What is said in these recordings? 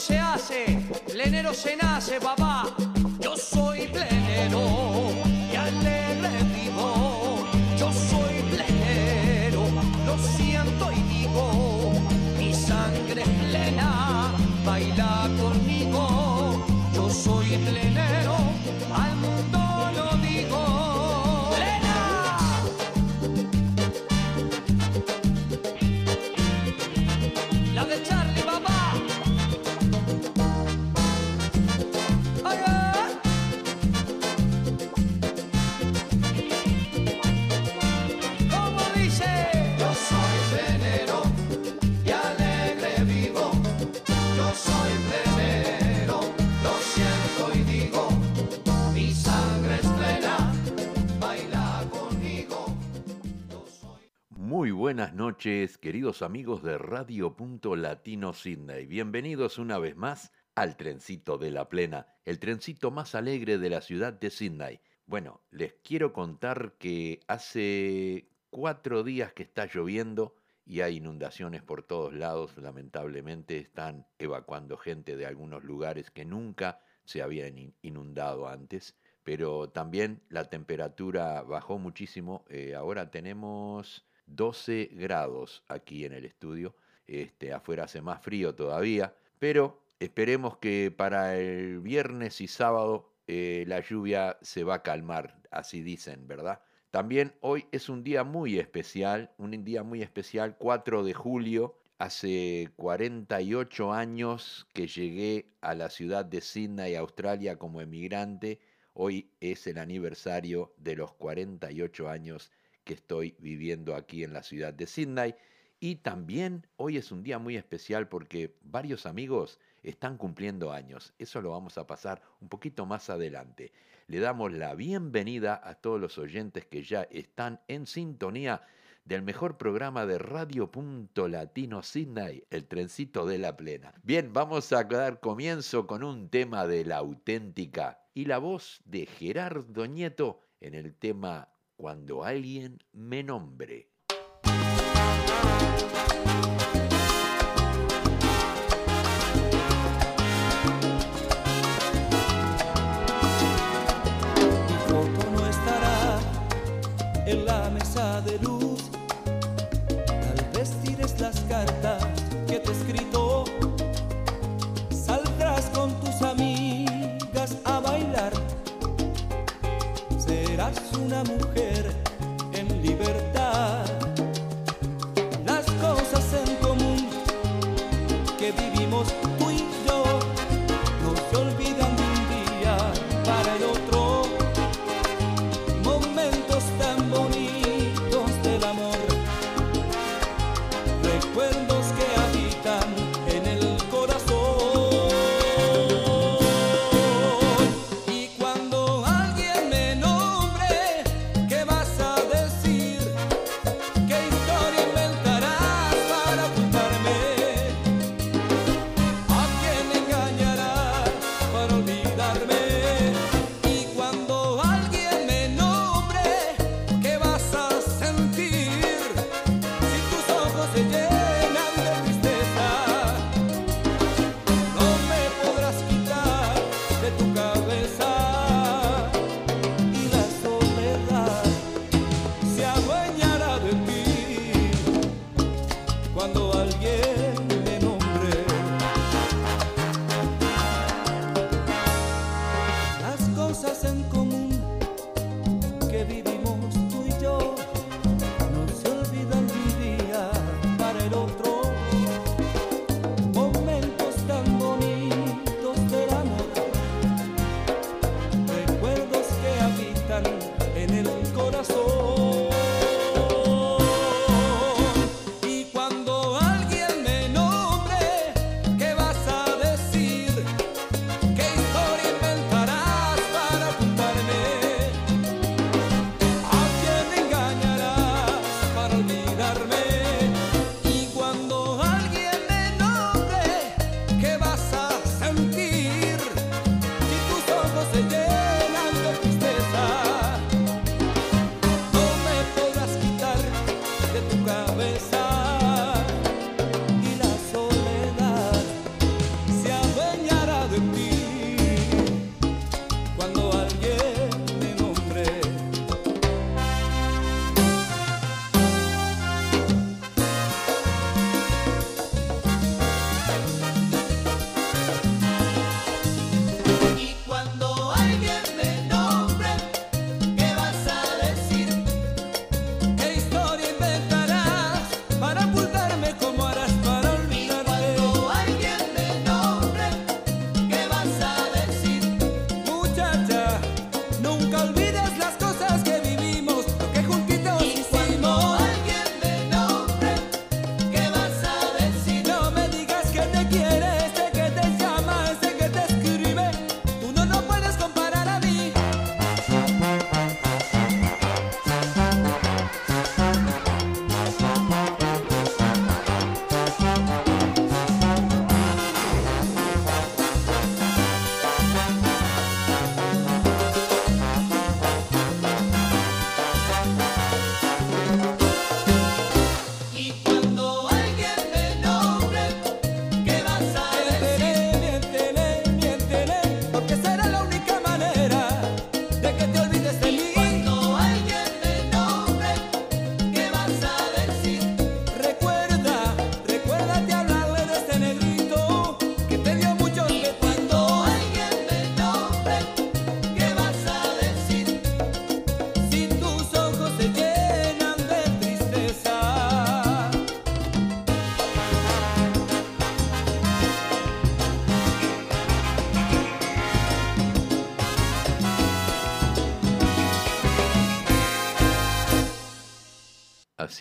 se hace, plenero se nace, papá. Yo soy plenero y alegre vivo. Yo soy plenero, lo siento y digo, mi sangre es plena, baila conmigo. Buenas noches, queridos amigos de Radio Punto Latino Sydney. Bienvenidos una vez más al trencito de la plena, el trencito más alegre de la ciudad de Sydney. Bueno, les quiero contar que hace cuatro días que está lloviendo y hay inundaciones por todos lados. Lamentablemente están evacuando gente de algunos lugares que nunca se habían in- inundado antes. Pero también la temperatura bajó muchísimo. Eh, ahora tenemos 12 grados aquí en el estudio. Este, afuera hace más frío todavía. Pero esperemos que para el viernes y sábado eh, la lluvia se va a calmar, así dicen, ¿verdad? También hoy es un día muy especial, un día muy especial, 4 de julio. Hace 48 años que llegué a la ciudad de Sydney, Australia, como emigrante. Hoy es el aniversario de los 48 años que estoy viviendo aquí en la ciudad de Sydney. Y también hoy es un día muy especial porque varios amigos están cumpliendo años. Eso lo vamos a pasar un poquito más adelante. Le damos la bienvenida a todos los oyentes que ya están en sintonía del mejor programa de Radio Punto Latino Sydney, el trencito de la plena. Bien, vamos a dar comienzo con un tema de la auténtica y la voz de Gerardo Nieto en el tema Cuando alguien me nombre. Mujer las cosas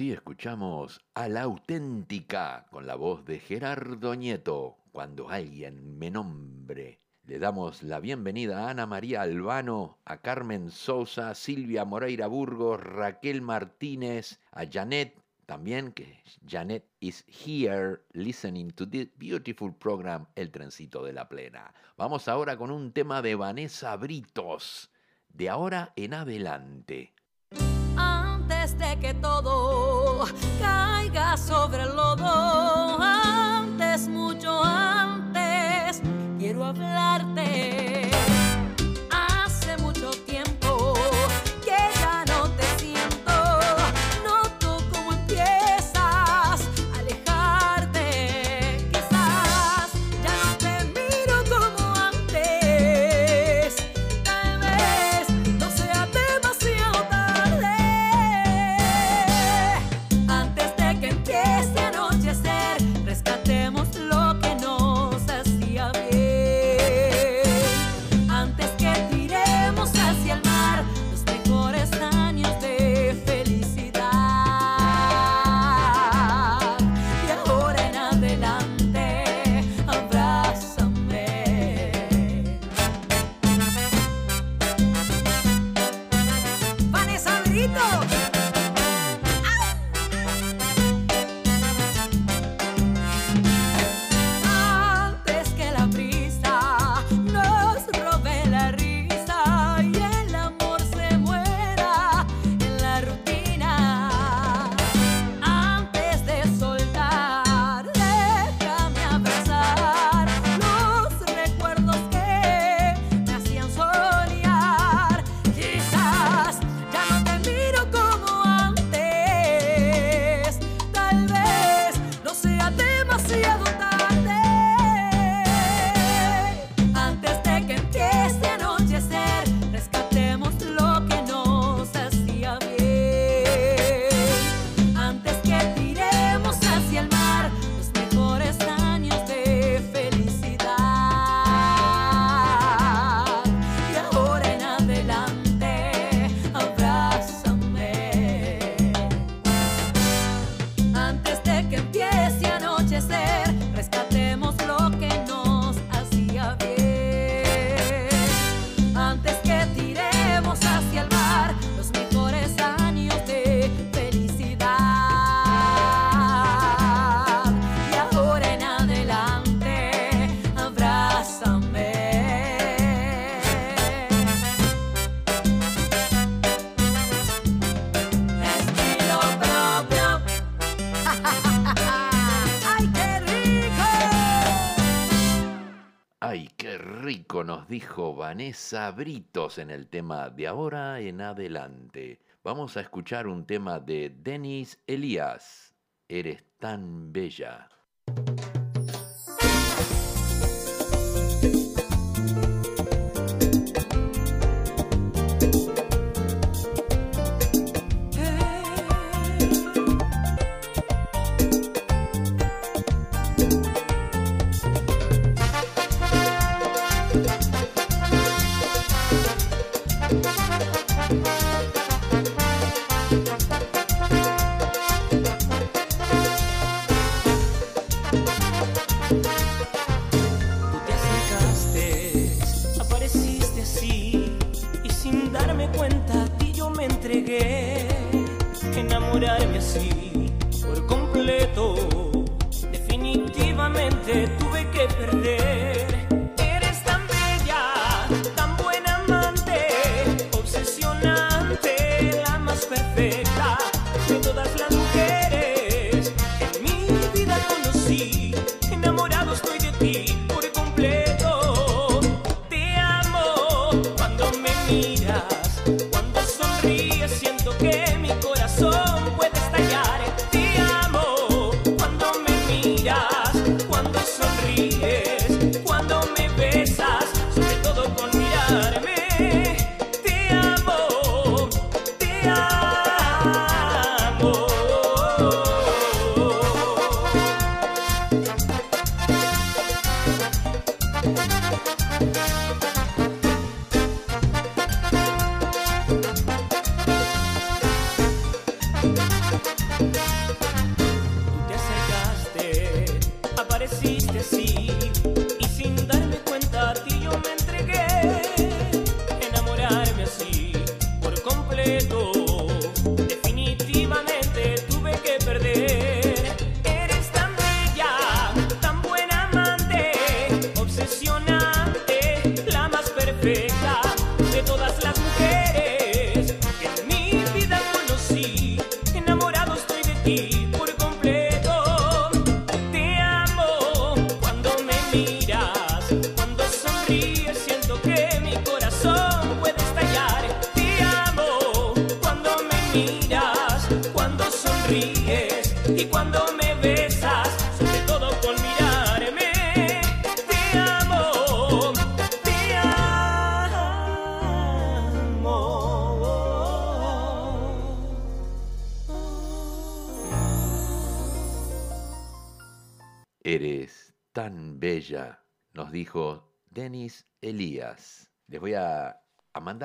escuchamos a la auténtica con la voz de Gerardo Nieto, cuando alguien me nombre. Le damos la bienvenida a Ana María Albano, a Carmen Sosa, Silvia Moreira Burgos, Raquel Martínez, a Janet también, que Janet is here listening to this beautiful program, El Trencito de la Plena. Vamos ahora con un tema de Vanessa Britos, de ahora en adelante antes de que todo caiga sobre el lodo, Vanessa Britos en el tema de ahora en adelante. Vamos a escuchar un tema de Denis Elías. Eres tan bella.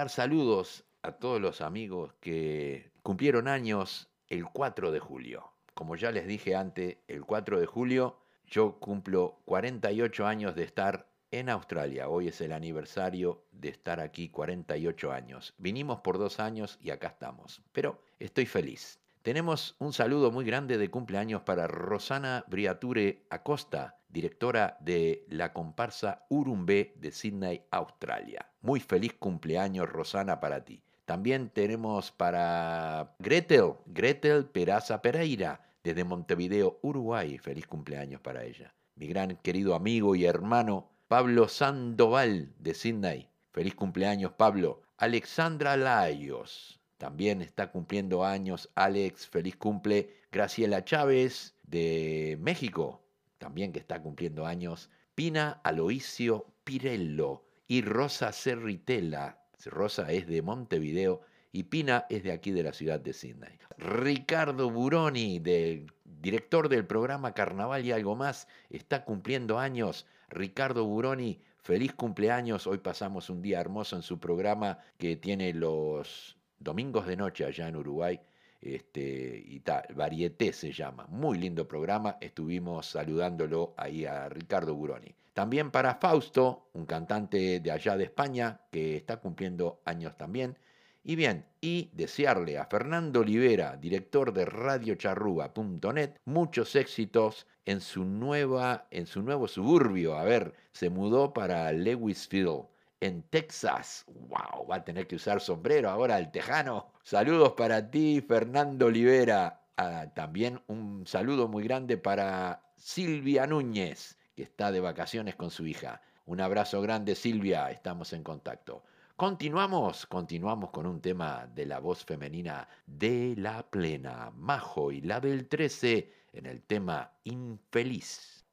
Saludos a todos los amigos que cumplieron años el 4 de julio. Como ya les dije antes, el 4 de julio yo cumplo 48 años de estar en Australia. Hoy es el aniversario de estar aquí 48 años. Vinimos por dos años y acá estamos. Pero estoy feliz. Tenemos un saludo muy grande de cumpleaños para Rosana Briature Acosta, directora de la comparsa Urumbé de Sydney, Australia. Muy feliz cumpleaños, Rosana, para ti. También tenemos para Gretel, Gretel Peraza Pereira, desde Montevideo, Uruguay. Feliz cumpleaños para ella. Mi gran querido amigo y hermano Pablo Sandoval de Sydney. Feliz cumpleaños, Pablo. Alexandra Laios. También está cumpliendo años Alex. Feliz cumple. Graciela Chávez de México. También que está cumpliendo años. Pina Aloisio Pirello. Y Rosa Cerritela. Rosa es de Montevideo y Pina es de aquí de la ciudad de Sydney. Ricardo Buroni, del director del programa Carnaval y algo más, está cumpliendo años. Ricardo Buroni, feliz cumpleaños. Hoy pasamos un día hermoso en su programa que tiene los domingos de noche allá en Uruguay. Este, y tal, Varieté se llama. Muy lindo programa. Estuvimos saludándolo ahí a Ricardo Buroni. También para Fausto, un cantante de allá de España que está cumpliendo años también. Y bien, y desearle a Fernando Olivera, director de radiocharruga.net, muchos éxitos en su, nueva, en su nuevo suburbio. A ver, se mudó para Lewisville, en Texas. ¡Wow! Va a tener que usar sombrero ahora el tejano. Saludos para ti, Fernando Olivera. Ah, también un saludo muy grande para Silvia Núñez, que está de vacaciones con su hija. Un abrazo grande, Silvia. Estamos en contacto. Continuamos, continuamos con un tema de la voz femenina de la plena, Majo y la del 13 en el tema Infeliz.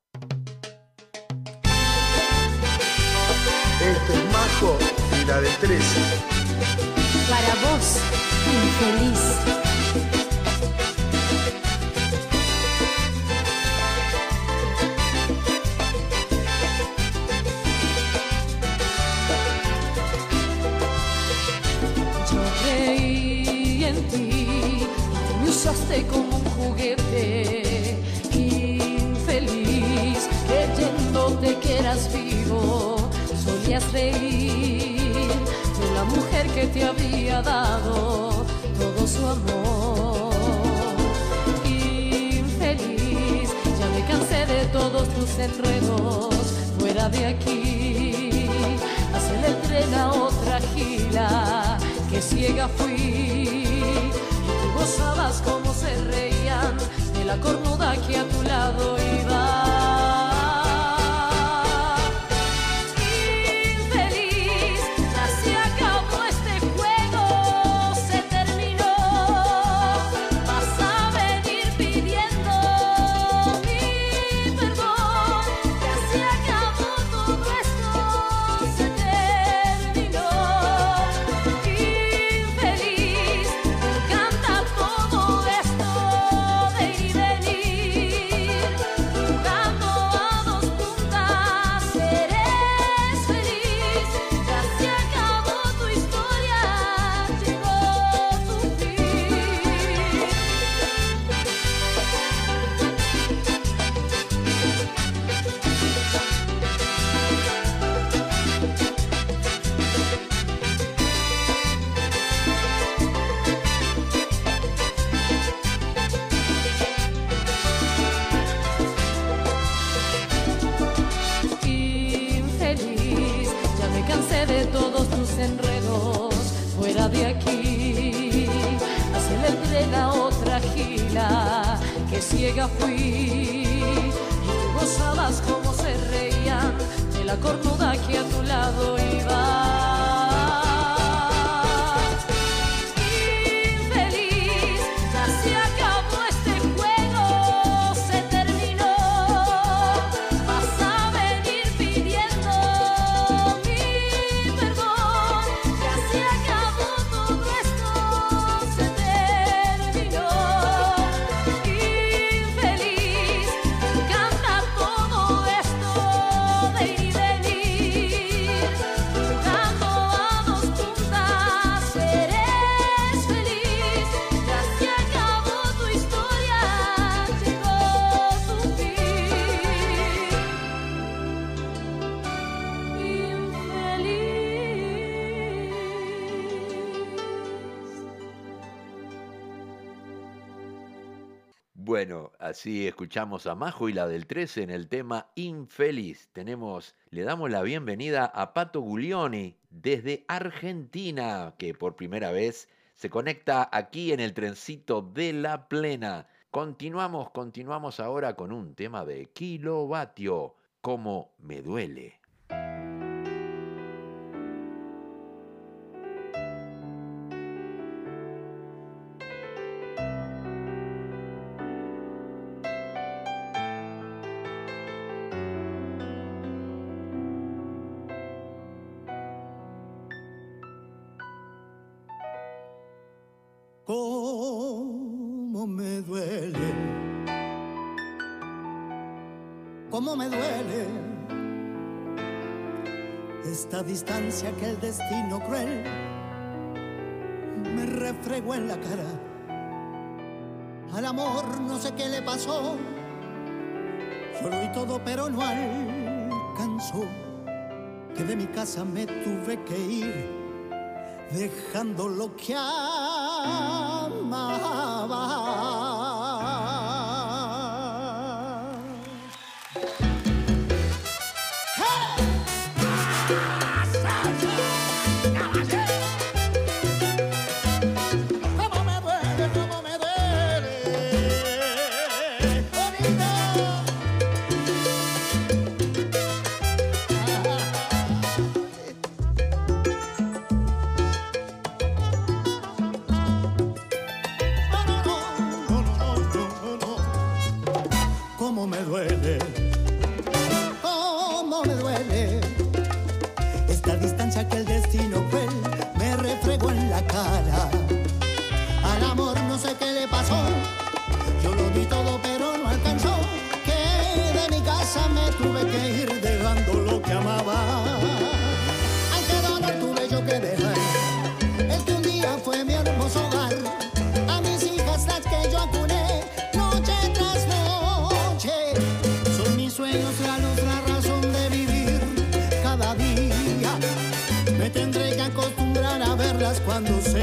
Esto es Majo y la del 13. Para vos, infeliz. Usaste como un juguete, infeliz, creyéndote que eras vivo, reír de la mujer que te había dado todo su amor. Infeliz, ya me cansé de todos tus enredos, fuera de aquí, hacer el tren a otra gila, que ciega fui. Y tú gozabas como se reían de la cornuda que a tu lado iba. así escuchamos a Majo y la del 13 en el tema Infeliz. Tenemos, le damos la bienvenida a Pato Guglioni desde Argentina, que por primera vez se conecta aquí en el trencito de la plena. Continuamos, continuamos ahora con un tema de kilovatio. ¿Cómo me duele? distancia que el destino cruel me refregó en la cara. Al amor no sé qué le pasó, solo y todo, pero no alcanzó. Que de mi casa me tuve que ir, dejando lo que hay. tendré que acostumbrar a verlas cuando se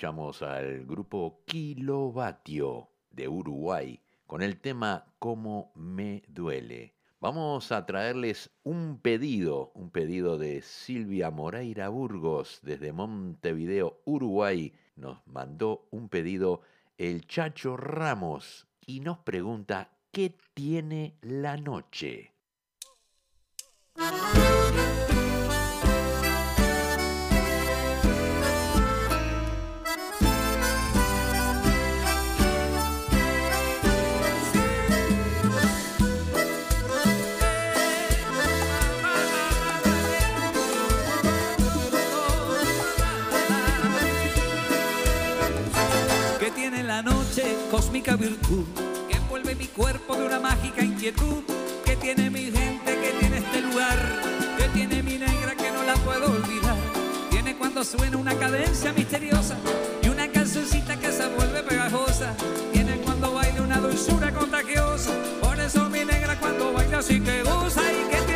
escuchamos al grupo Kilovatio de Uruguay con el tema Cómo me duele. Vamos a traerles un pedido, un pedido de Silvia Moreira Burgos desde Montevideo, Uruguay. Nos mandó un pedido el Chacho Ramos y nos pregunta ¿qué tiene la noche? cósmica virtud que envuelve mi cuerpo de una mágica inquietud que tiene mi gente, que tiene este lugar, que tiene mi negra que no la puedo olvidar. Tiene cuando suena una cadencia misteriosa y una cancioncita que se vuelve pegajosa. Tiene cuando baila una dulzura contagiosa. Por eso mi negra cuando baila sí que goza y que te.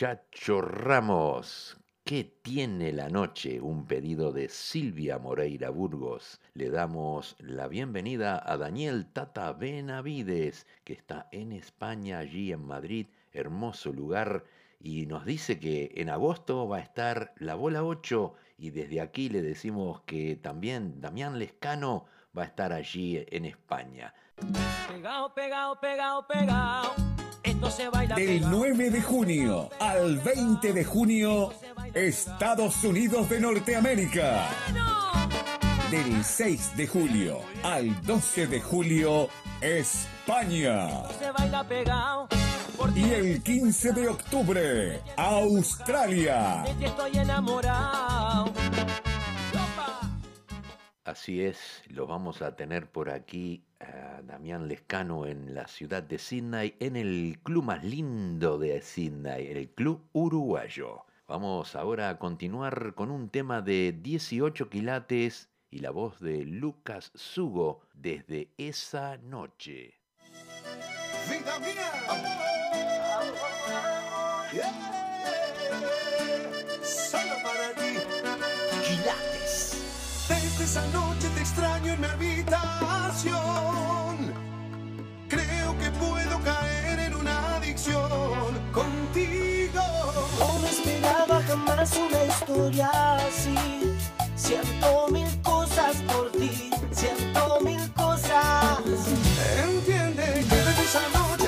Chacho Ramos. ¿Qué tiene la noche? Un pedido de Silvia Moreira Burgos. Le damos la bienvenida a Daniel Tata Benavides, que está en España, allí en Madrid, hermoso lugar, y nos dice que en agosto va a estar la bola 8 y desde aquí le decimos que también Damián Lescano va a estar allí en España. Pegao, pegao, pegao, pegao. Del 9 de junio al 20 de junio, Estados Unidos de Norteamérica. Del 6 de julio al 12 de julio, España. Y el 15 de octubre, Australia. Así es, lo vamos a tener por aquí a Damián Lescano en la ciudad de Sydney, en el club más lindo de Sydney, el Club Uruguayo. Vamos ahora a continuar con un tema de 18 quilates y la voz de Lucas Sugo desde esa noche. ¡Vitamina! Solo para ti. Desde esa noche te extraño en mi habitación. Creo que puedo caer en una adicción contigo. No me esperaba jamás una historia así. Siento mil cosas por ti, siento mil cosas. Entiende que desde esa noche.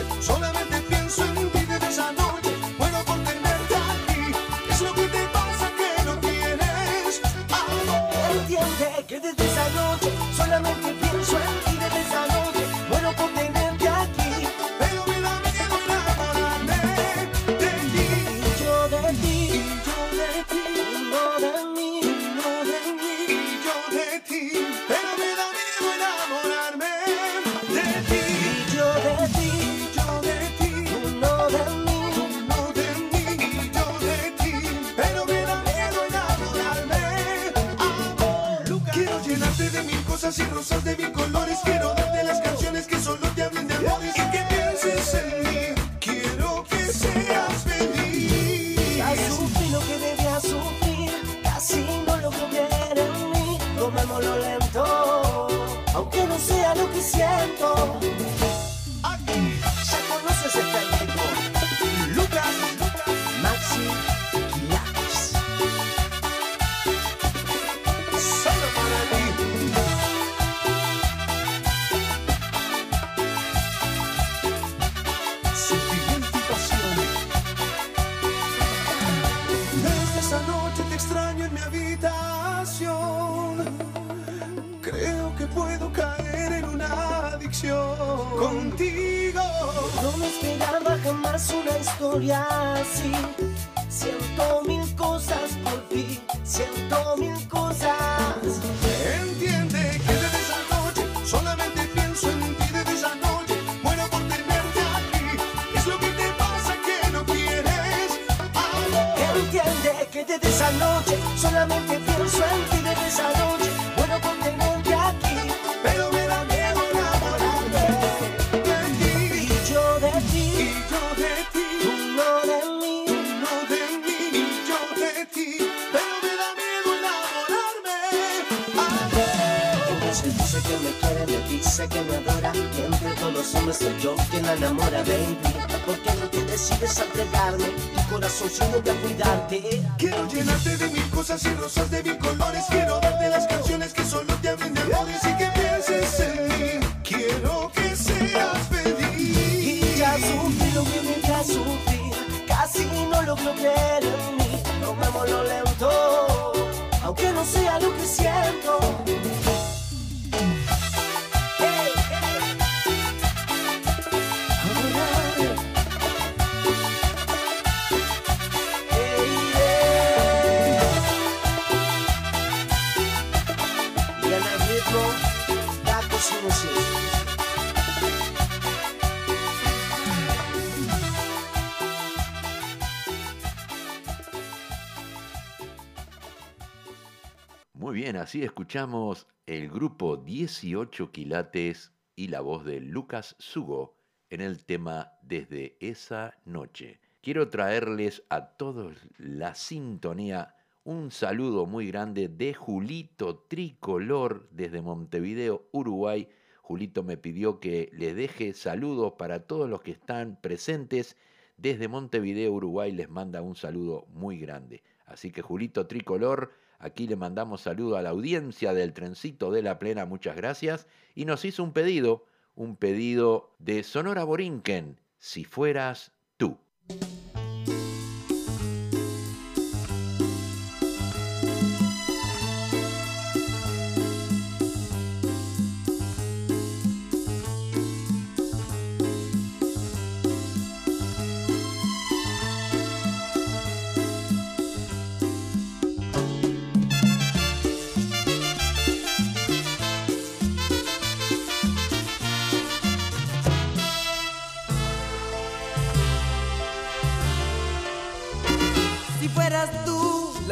así escuchamos el grupo 18 Quilates y la voz de Lucas Sugo en el tema Desde esa noche. Quiero traerles a todos la sintonía. Un saludo muy grande de Julito Tricolor desde Montevideo, Uruguay. Julito me pidió que le deje saludos para todos los que están presentes. Desde Montevideo, Uruguay les manda un saludo muy grande. Así que Julito Tricolor, aquí le mandamos saludo a la audiencia del Trencito de la Plena, muchas gracias. Y nos hizo un pedido, un pedido de Sonora Borinquen, si fueras tú.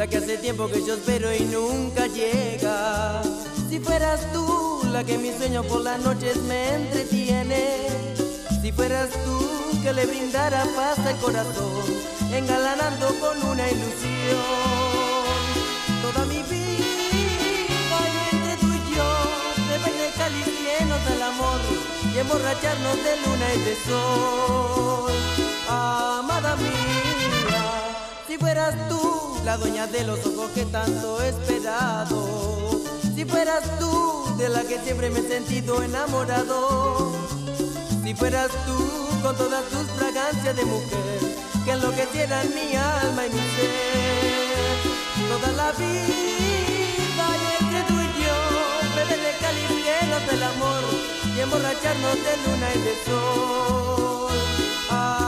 La que hace tiempo que yo espero y nunca llega. Si fueras tú la que mis sueños por las noches me entretiene. Si fueras tú que le brindara paz al corazón, engalanando con una ilusión. Toda mi vida y entre tú y yo, beber de llenos del amor y emborracharnos de luna y de sol. Fueras tú la dueña de los ojos que tanto he esperado. Si fueras tú, de la que siempre me he sentido enamorado. Si fueras tú, con todas tus fragancias de mujer, que enloquecieran mi alma y mi ser. Toda la vida y entre tú y yo, beber de del amor y emborracharnos de luna y de sol. Amada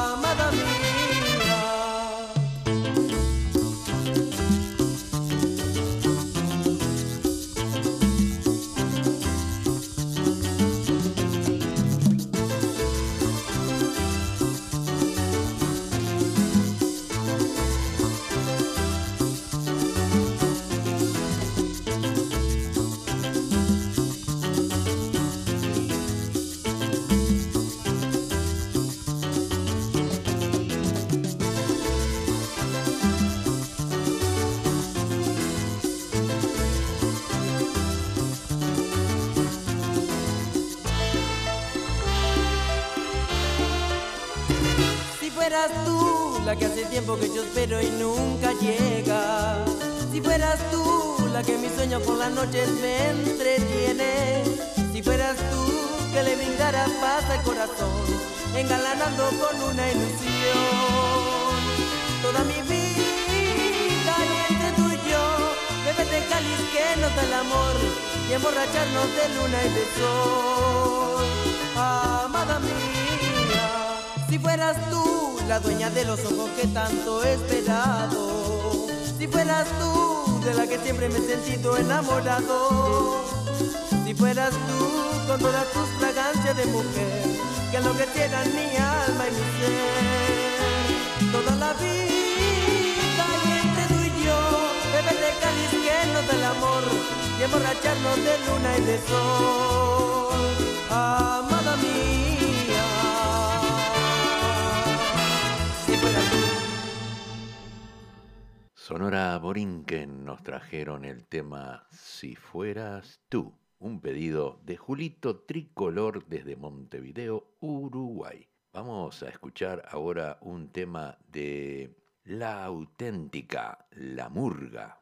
que yo espero y nunca llega. Si fueras tú la que mis sueños por las noches me entretiene. Si fueras tú que le brindara paz al corazón, engalanando con una ilusión. Toda mi vida y entre tú y yo, bebé de cáliz que nos da el amor y emborracharnos de luna y de sol. Amada mía, fueras tú la dueña de los ojos que tanto he esperado. Si fueras tú, de la que siempre me he sentido enamorado. Si fueras tú, con todas tus fragancias de mujer, que lo que enloquecieran mi alma y mi ser. Toda la vida y entre tú y yo, beber de cáliz del amor y emborracharnos de luna y de sol. Amada Sonora Borinquen nos trajeron el tema Si fueras tú, un pedido de Julito Tricolor desde Montevideo, Uruguay. Vamos a escuchar ahora un tema de La auténtica, La Murga.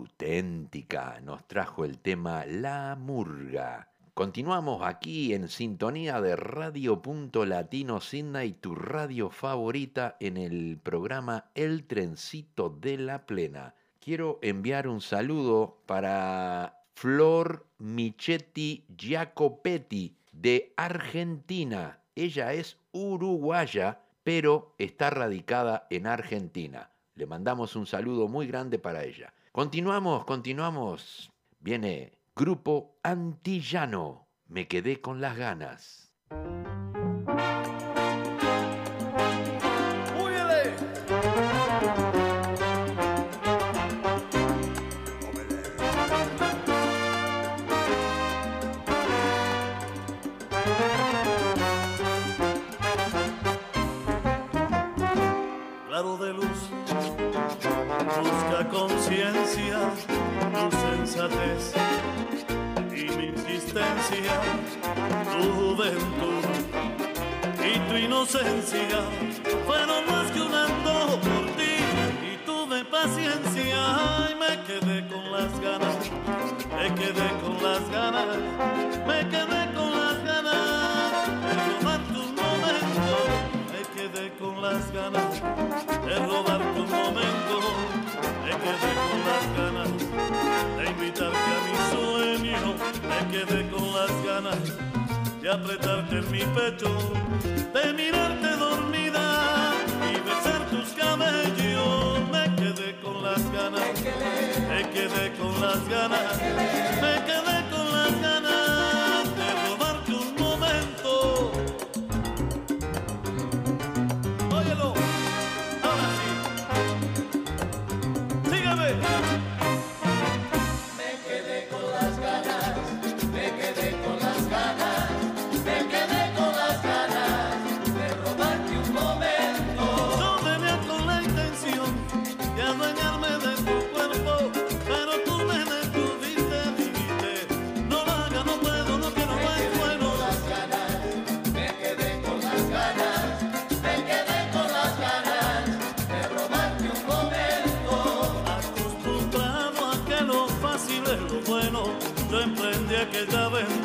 Mujica nos trajo el tema La Murga. Continuamos aquí en sintonía de Radio Punto Latino Sydney, tu radio favorita en el programa El Trencito de la Plena. Quiero enviar un saludo para Flor Michetti Giacopetti de Argentina. Ella es uruguaya, pero está radicada en Argentina. Le mandamos un saludo muy grande para ella. Continuamos, continuamos. Viene Grupo Antillano. Me quedé con las ganas. Y mi insistencia, tu juventud y tu inocencia fueron más que un antojo por ti. Y tuve paciencia y me quedé con las ganas, me quedé con las ganas, me quedé las ganas de robarte un momento, me quedé con las ganas de invitarte a mi sueño, me quedé con las ganas de apretarte en mi pecho, de mirarte dormida y besar tus cabellos, me quedé con las ganas, me quedé con las ganas, me quedé Bethlehem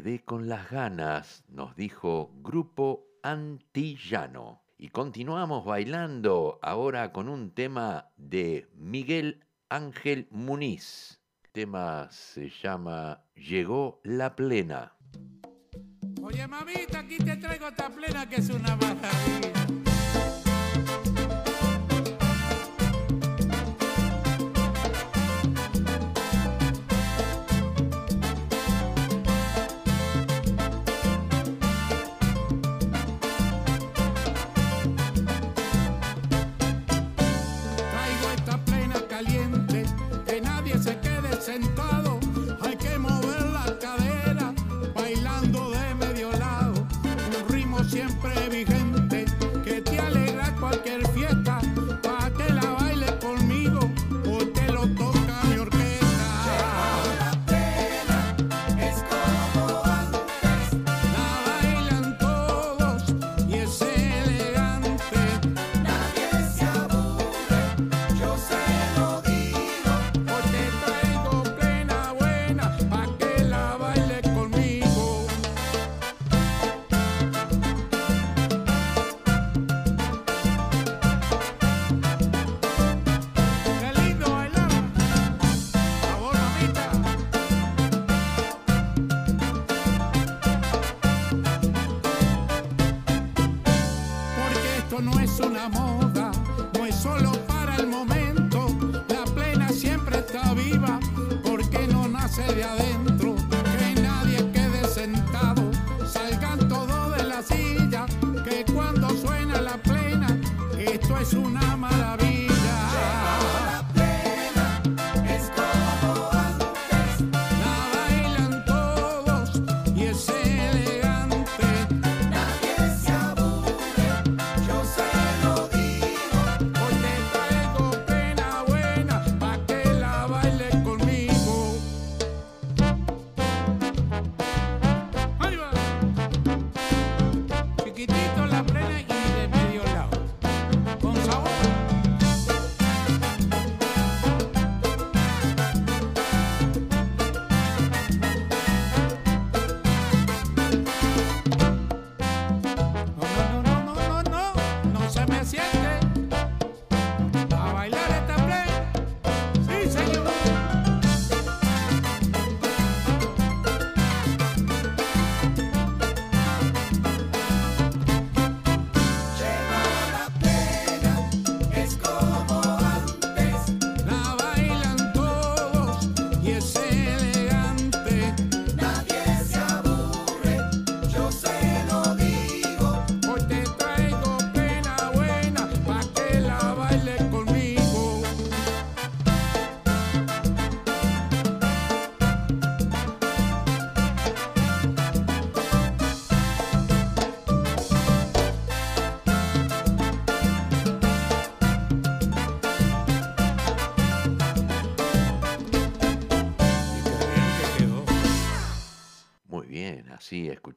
quedé con las ganas, nos dijo Grupo Antillano. Y continuamos bailando ahora con un tema de Miguel Ángel Muniz. El tema se llama Llegó la plena. Oye, mamita, aquí te traigo esta plena que es una maravilla.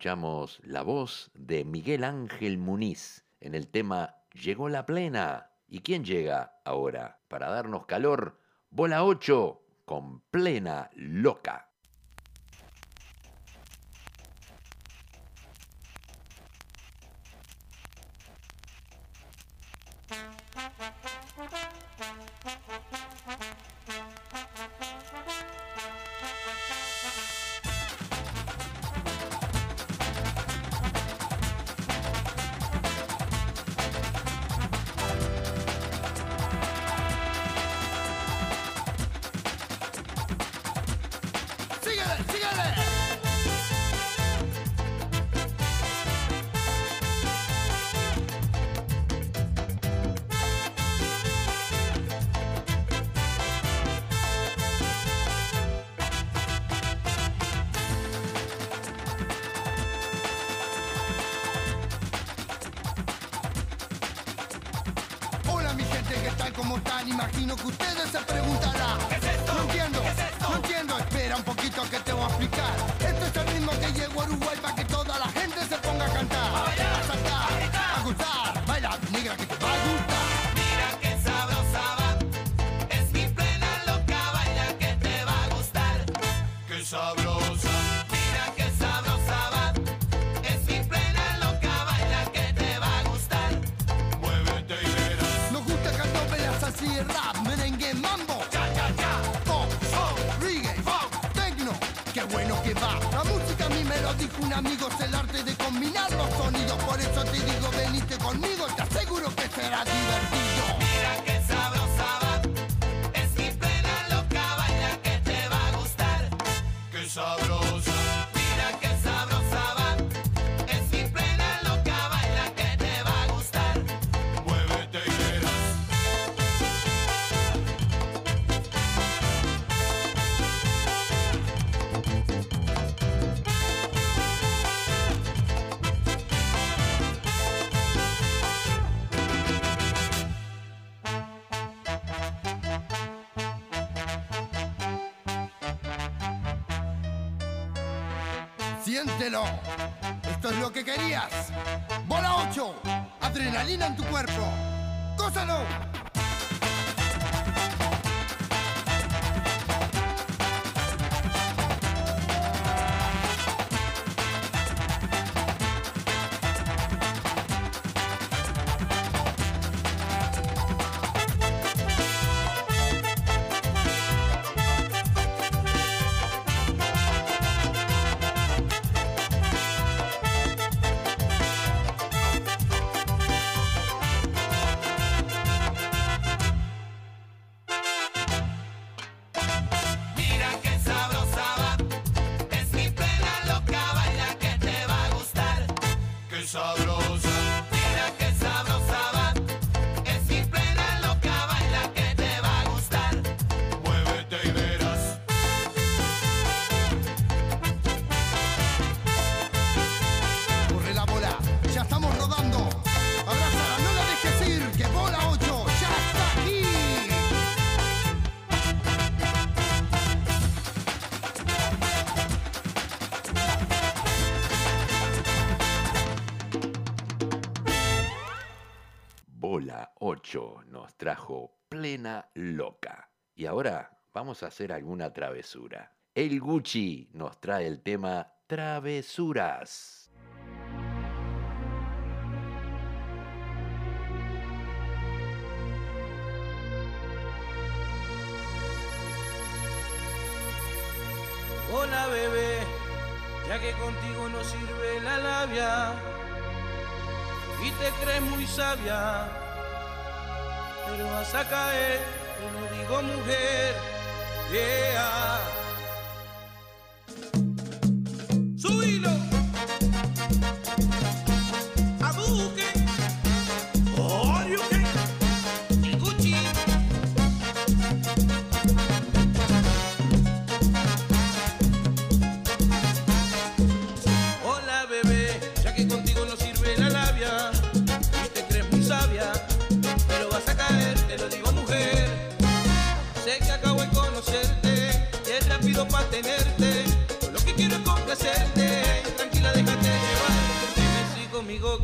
escuchamos la voz de Miguel Ángel Muniz en el tema Llegó la plena. ¿Y quién llega ahora? Para darnos calor, bola 8 con plena loca. Esto es lo que querías. Bola 8. Adrenalina en tu cuerpo. Gózalo. sabroso. plena loca. Y ahora vamos a hacer alguna travesura. El Gucci nos trae el tema travesuras. Hola bebé, ya que contigo no sirve la labia y te crees muy sabia pero vas a caer, te lo digo mujer, yeah. ¡Subilo!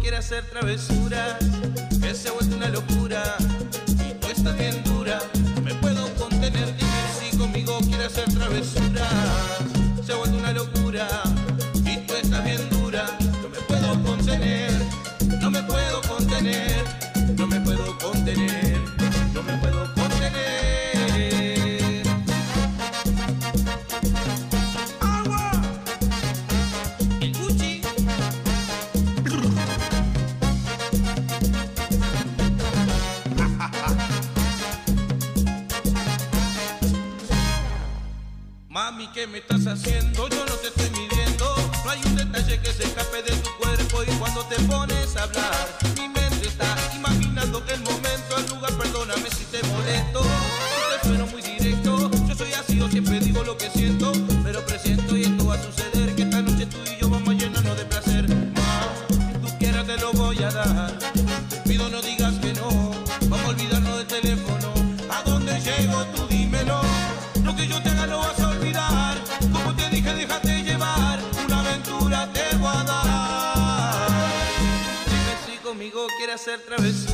quiere hacer travesuras, que se ha vuelto una locura y tú estás bien dura. No me puedo contener, dime si conmigo quiere hacer travesuras. Qué me estás haciendo, yo no te estoy midiendo. No hay un detalle que se escape de tu cuerpo y cuando te pones a hablar. never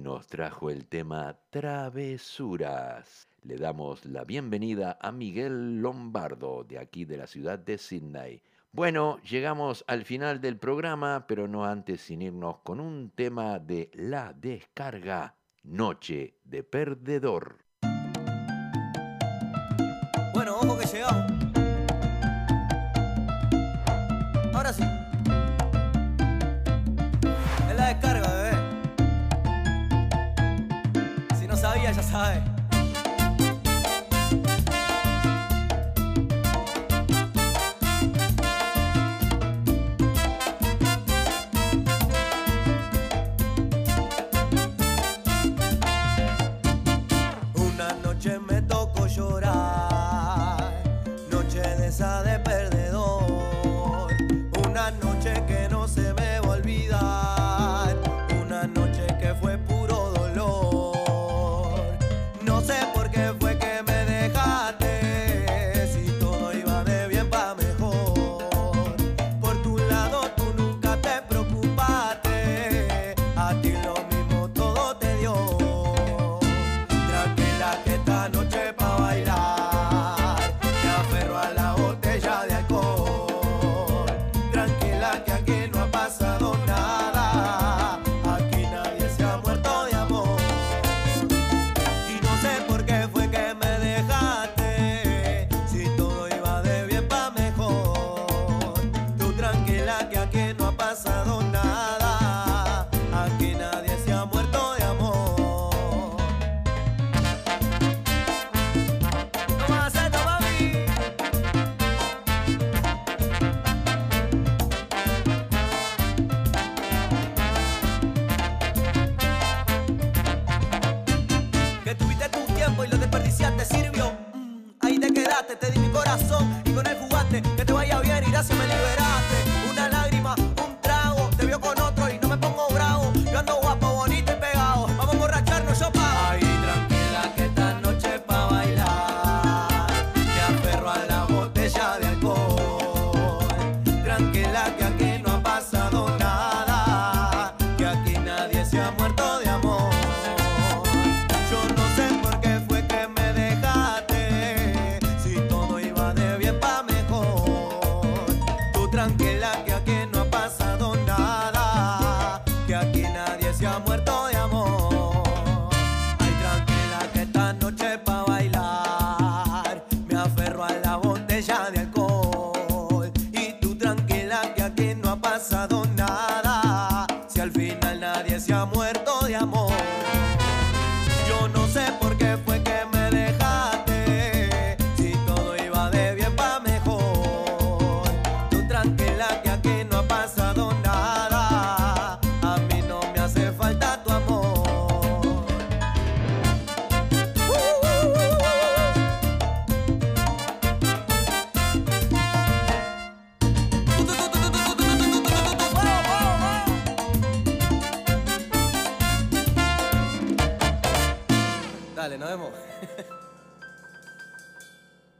Nos trajo el tema Travesuras. Le damos la bienvenida a Miguel Lombardo, de aquí de la ciudad de Sydney. Bueno, llegamos al final del programa, pero no antes sin irnos con un tema de la descarga, Noche de Perdedor.